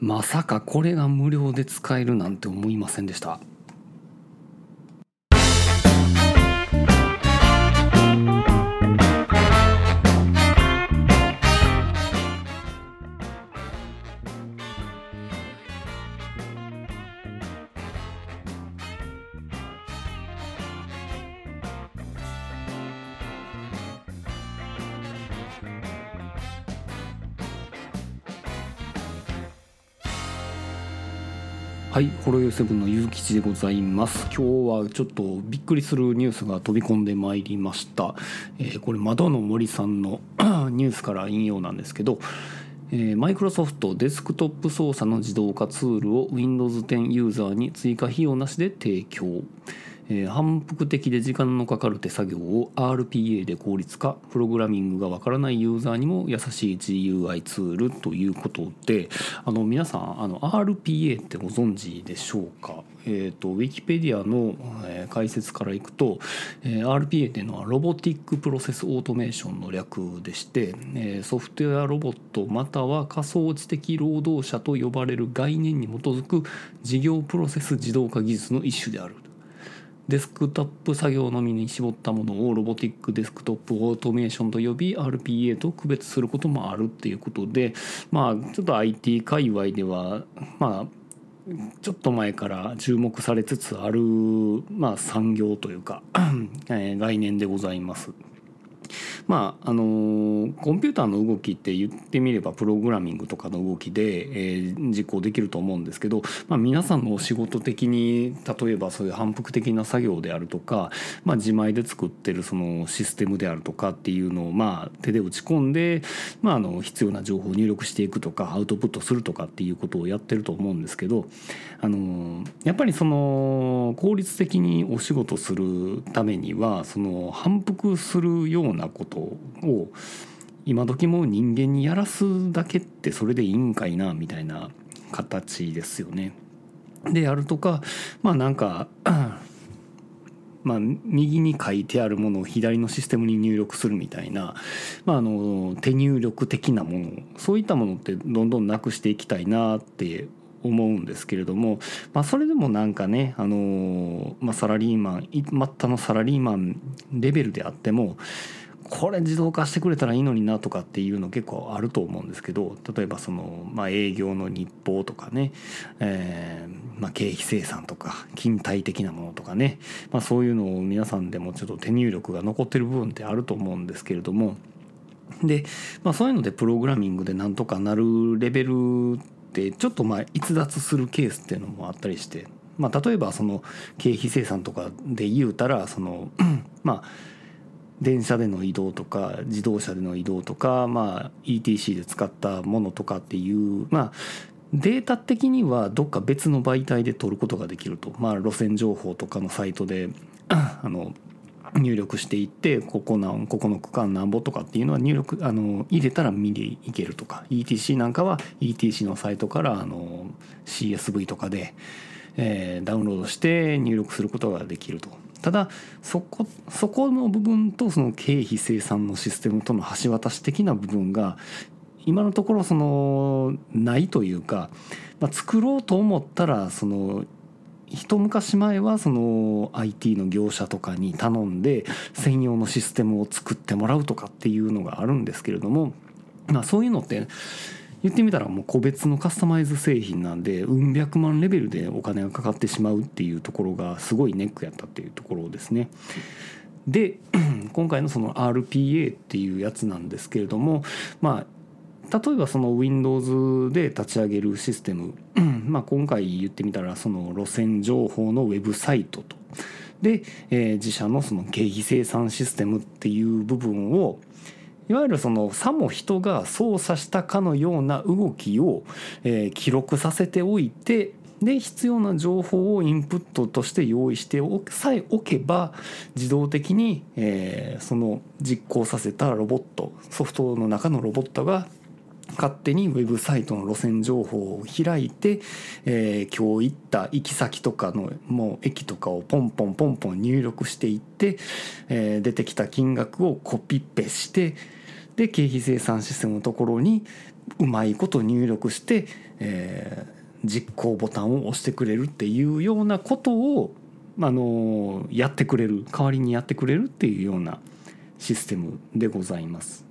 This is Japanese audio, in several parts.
まさかこれが無料で使えるなんて思いませんでした。はい、ホロヨセブンのゆうきちでございます。今日はちょっとびっくりするニュースが飛び込んでまいりました。えーこれ窓の森さんの ニュースから引用なんですけど、マイクロソフトデスクトップ操作の自動化ツールを Windows 10ユーザーに追加費用なしで提供。え反復的で時間のかかる手作業を RPA で効率化プログラミングがわからないユーザーにも優しい GUI ツールということであの皆さんあの RPA ってご存知でしょうか？えー、とウィキペディアの、え解説からいくと、えー RPA っていうのは Robotic Process Automation の略でして、えーソフトウェアロボットまたは仮想知的労働者と呼ばれる概念に基づく事業プロセス自動化技術の一種である。デスクトップ作業のみに絞ったものを Robotic Desktop Automation と呼び RPA と区別することもあるっていうことでまあちょっと IT 界隈ではまあちょっと前から注目されつつある、まあ、産業というか、概念でございます。まああのコンピューターの動きって言ってみればプログラミングとかの動きで、えー実行できると思うんですけど、まあ、皆さんのお仕事的に例えばそういう反復的な作業であるとか、まあ、自前で作ってるそのシステムであるとかっていうのをまあ手で打ち込んで、まあ、あの必要な情報を入力していくとかアウトプットするとかっていうことをやってると思うんですけど、あのやっぱりその効率的にお仕事するためにはその反復するようなこととを今時も人間にやらすだけってそれでいいんかいなみたいな形ですよね。であるとかまあなんかまあ、右に書いてあるものを左のシステムに入力するみたいな、まあ、あの手入力的なものそういったものってどんどんなくしていきたいなって思うんですけれども、まあ、それでもなんかね、あのまあ、サラリーマン末端のサラリーマンレベルであってもこれ自動化してくれたらいいのになとかっていうの結構あると思うんですけど例えばその、まあ、営業の日報とかね、えーまあ、経費生産とか勤怠的なものとかね、まあ、そういうのを皆さんでもちょっと手入力が残ってる部分ってあると思うんですけれどもで、まあ、そういうのでプログラミングでなんとかなるレベルってちょっとまあ逸脱するケースっていうのもあったりして、まあ、例えばその経費生産とかで言うたらそのまあ電車での移動とか自動車での移動とか、まあ、ETC で使ったものとかっていうまあデータ的にはどっか別の媒体で取ることができると、まあ、路線情報とかのサイトで あの入力していってここなんここの区間なんぼとかっていうのは入力あの入れたら見でいけるとか ETC なんかは ETC のサイトからあの CSV とかで、えーダウンロードして入力することができると。ただそこそこの部分とその経費生産のシステムとの橋渡し的な部分が今のところそのないというか、まあ、作ろうと思ったらその一昔前はその IT の業者とかに頼んで専用のシステムを作ってもらうとかっていうのがあるんですけれども、まあ、そういうのって言ってみたらもう個別のカスタマイズ製品なんでうん百万レベルでお金がかかってしまうっていうところがすごいネックやったっていうところですね。で 今回のその RPA っていうやつなんですけれどもまあ例えばその Windows で立ち上げるシステム、まあ、今回言ってみたらその路線情報のウェブサイトとで、えー自社のその経費生産システムっていう部分をいわゆるそのさも人が操作したかのような動きを、えー記録させておいてで必要な情報をインプットとして用意しておさえおけば自動的に、えーその実行させたロボットソフトの中のロボットが勝手にウェブサイトの路線情報を開いて、えー今日行った行き先とかのもう駅とかをポンポンポンポン入力していって、えー出てきた金額をコピペしてで経費生産システムのところにうまいこと入力して、えー、実行ボタンを押してくれるっていうようなことを、あのやってくれる代わりにやってくれるっていうようなシステムでございます。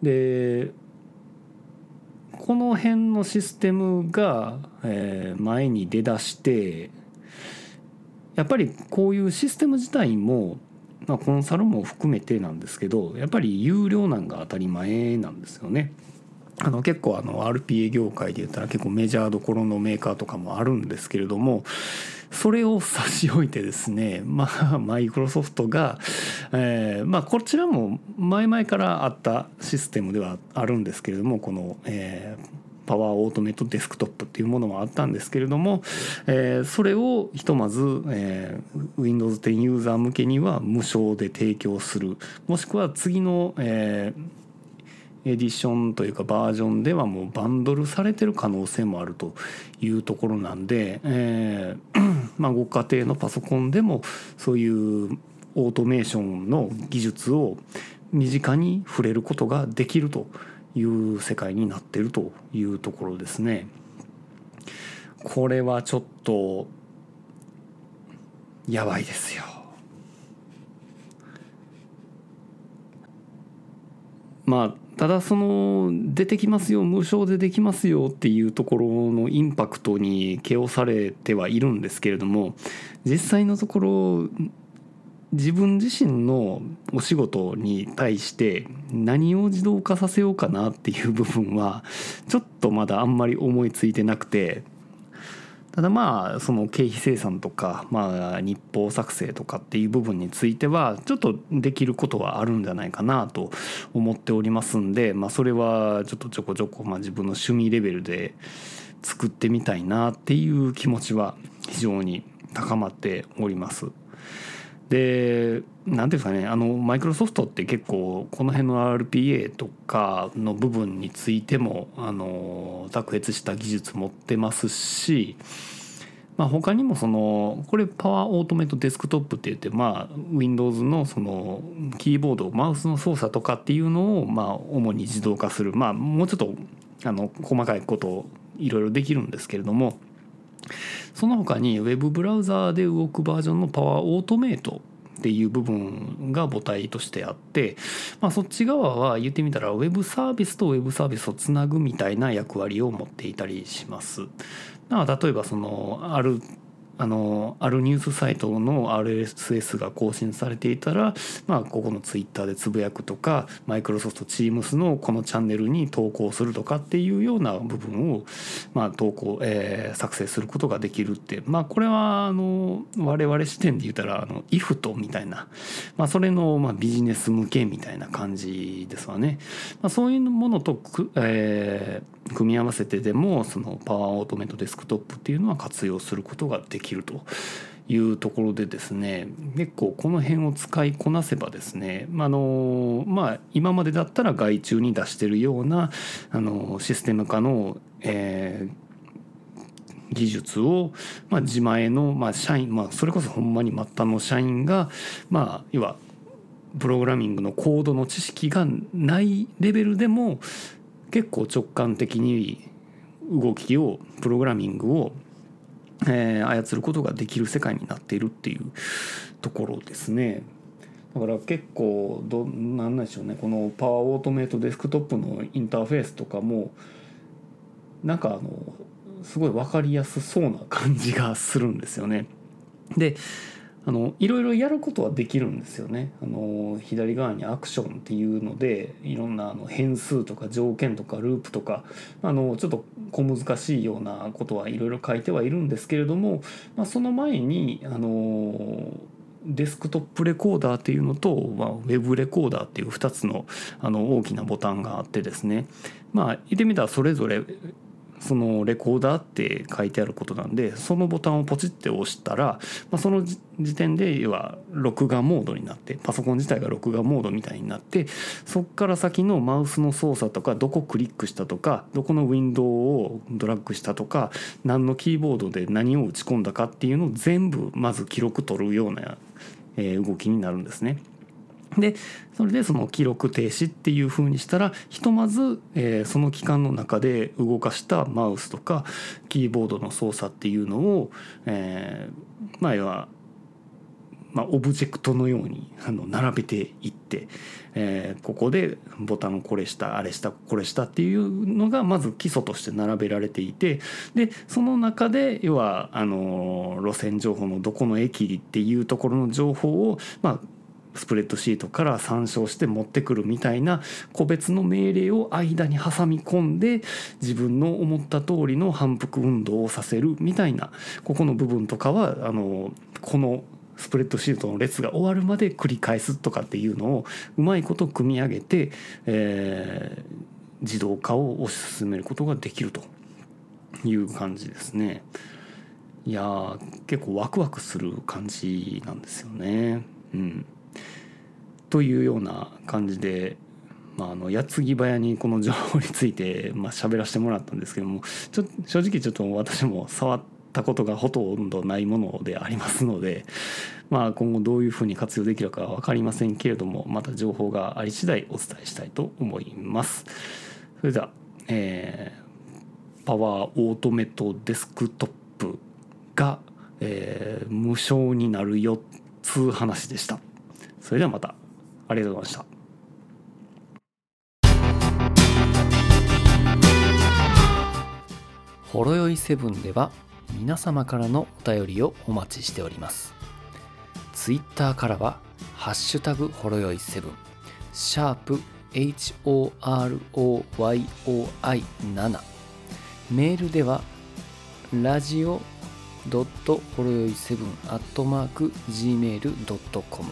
でこの辺のシステムが、えー、前に出だしてやっぱりこういうシステム自体も、まあ、コンサルも含めてなんですけどやっぱり有料なんが当たり前なんですよね。あの結構あの RPA 業界で言ったら結構メジャーどころのメーカーとかもあるんですけれどもそれを差し置いてですね まあマイクロソフトが、え、まあこちらも前々からあったシステムではあるんですけれどもこの、えー、パワーオートメイトデスクトップっていうものもあったんですけれども、えー、それをひとまず、えー、Windows 10ユーザー向けには無償で提供する。もしくは次の、えー、エディションというかバージョンではもうバンドルされてる可能性もあるというところなんで、えー まあ、ご家庭のパソコンでもそういうオートメーションの技術を身近に触れることができると。いう世界になってるというところですね。これはちょっとやばいですよ。まあただその出てきますよ無償でできますよっていうところのインパクトに気をされてはいるんですけれども実際のところ自分自身のお仕事に対して何を自動化させようかなっていう部分はちょっとまだあんまり思いついてなくてただまあその経費生産とか、まあ、日報作成とかっていう部分についてはちょっとできることはあるんじゃないかなと思っておりますんで、まあ、それはちょっとちょこちょこまあ自分の趣味レベルで作ってみたいなっていう気持ちは非常に高まっております。で何ていうんですかねあのマイクロソフトって結構この辺の RPA とかの部分についてもあの卓越した技術持ってますし、まあ、他にもそのこれパワーオートメイトデスクトップって言ってまあ Windows のそのキーボードマウスの操作とかっていうのをまあ主に自動化するまあもうちょっとあの細かいことをいろいろできるんですけれどもその他に Web ブラウザーで動くバージョンのパワーオートメイトっていう部分が母体としてあって、まあ、そっち側は言ってみたら Web サービスと Web サービスをつなぐみたいな役割を持っていたりします。例えばそのあるあのあるニュースサイトの RSS が更新されていたら、まあ、ここのツイッターでつぶやくとかマイクロソフト Teams のこのチャンネルに投稿するとかっていうような部分を、まあ、投稿、えー、作成することができるって、まあ、これはあの我々視点で言ったらあの IFT みたいな、まあ、それのまあビジネス向けみたいな感じですわね。まあ、そういうものとく、えー組み合わせてでもそのパワーオートメントデスクトップっていうのは活用することができるというところでですね結構この辺を使いこなせばですね、まあのまあ、今までだったら外注に出してるようなあのシステム化の、えー、技術を、まあ、自前の、まあ、社員、まあ、それこそほんまに末端の社員が、まあ、要はプログラミングのコードの知識がないレベルでも結構直感的に動きをプログラミングを、えー、操ることができる世界になっているっていうところですね。だから結構どなんなんでしょうねこのパワーオートメイトデスクトップのインターフェースとかもなんかあのすごい分かりやすそうな感じがするんですよね。であのいろいろやることはできるんですよね。あの左側にアクションっていうのでいろんなあの変数とか条件とかループとかあのちょっと小難しいようなことはいろいろ書いてはいるんですけれども、まあ、その前にあのデスクトップレコーダーっていうのと、まあ、ウェブレコーダーっていう2つのあの大きなボタンがあってですねまあ言ってみたらそれぞれそのレコーダーって書いてあることなんでそのボタンをポチって押したら、まあ、その時点で要は録画モードになってパソコン自体が録画モードみたいになってそっから先のマウスの操作とかどこクリックしたとかどこのウィンドウをドラッグしたとか何のキーボードで何を打ち込んだかっていうのを全部まず記録取るような動きになるんですね。でそれでその記録停止っていう風にしたらひとまず、えー、その期間の中で動かしたマウスとかキーボードの操作っていうのを、えー、まあ要はまあ、オブジェクトのようにあの並べていって、えー、ここでボタンをこれしたあれしたこれしたっていうのがまず基礎として並べられていてでその中で要はあの路線情報のどこの駅っていうところの情報を、まあ、スプレッドシートから参照して持ってくるみたいな個別の命令を間に挟み込んで自分の思った通りの反復運動をさせるみたいなここの部分とかはあのこのスプレッドシートの列が終わるまで繰り返すとかっていうのをうまいこと組み上げて、えー、自動化を推し進めることができるという感じですね。いや結構ワクワクする感じなんですよね。うん、というような感じで、まあ、あの矢継ぎ早にこの情報についてまあ喋らせてもらったんですけどもちょ正直ちょっと私も触ったことがほとんどないものでありますので、まあ、今後どういうふうに活用できるかは分かりませんけれどもまた情報があり次第お伝えしたいと思います。それでは、えー、パワーオートメトデスクトップが、えー、無償になる4つ話でした。それではまたありがとうございました。ほろよいセブンでは皆様からのお便りをお待ちしております。ツイッターからは、ハッシュタグほろよい7、シャープ HOROYOI7、メールでは、ラジオドットほろよい7アットマーク gmail.com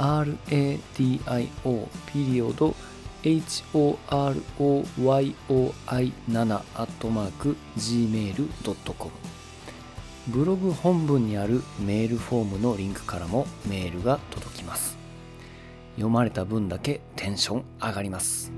radio ピリオド horoyoi7 アットマーク gmail.com ブログ本文にあるメールフォームのリンクからもメールが届きます。読まれた分だけテンション上がります。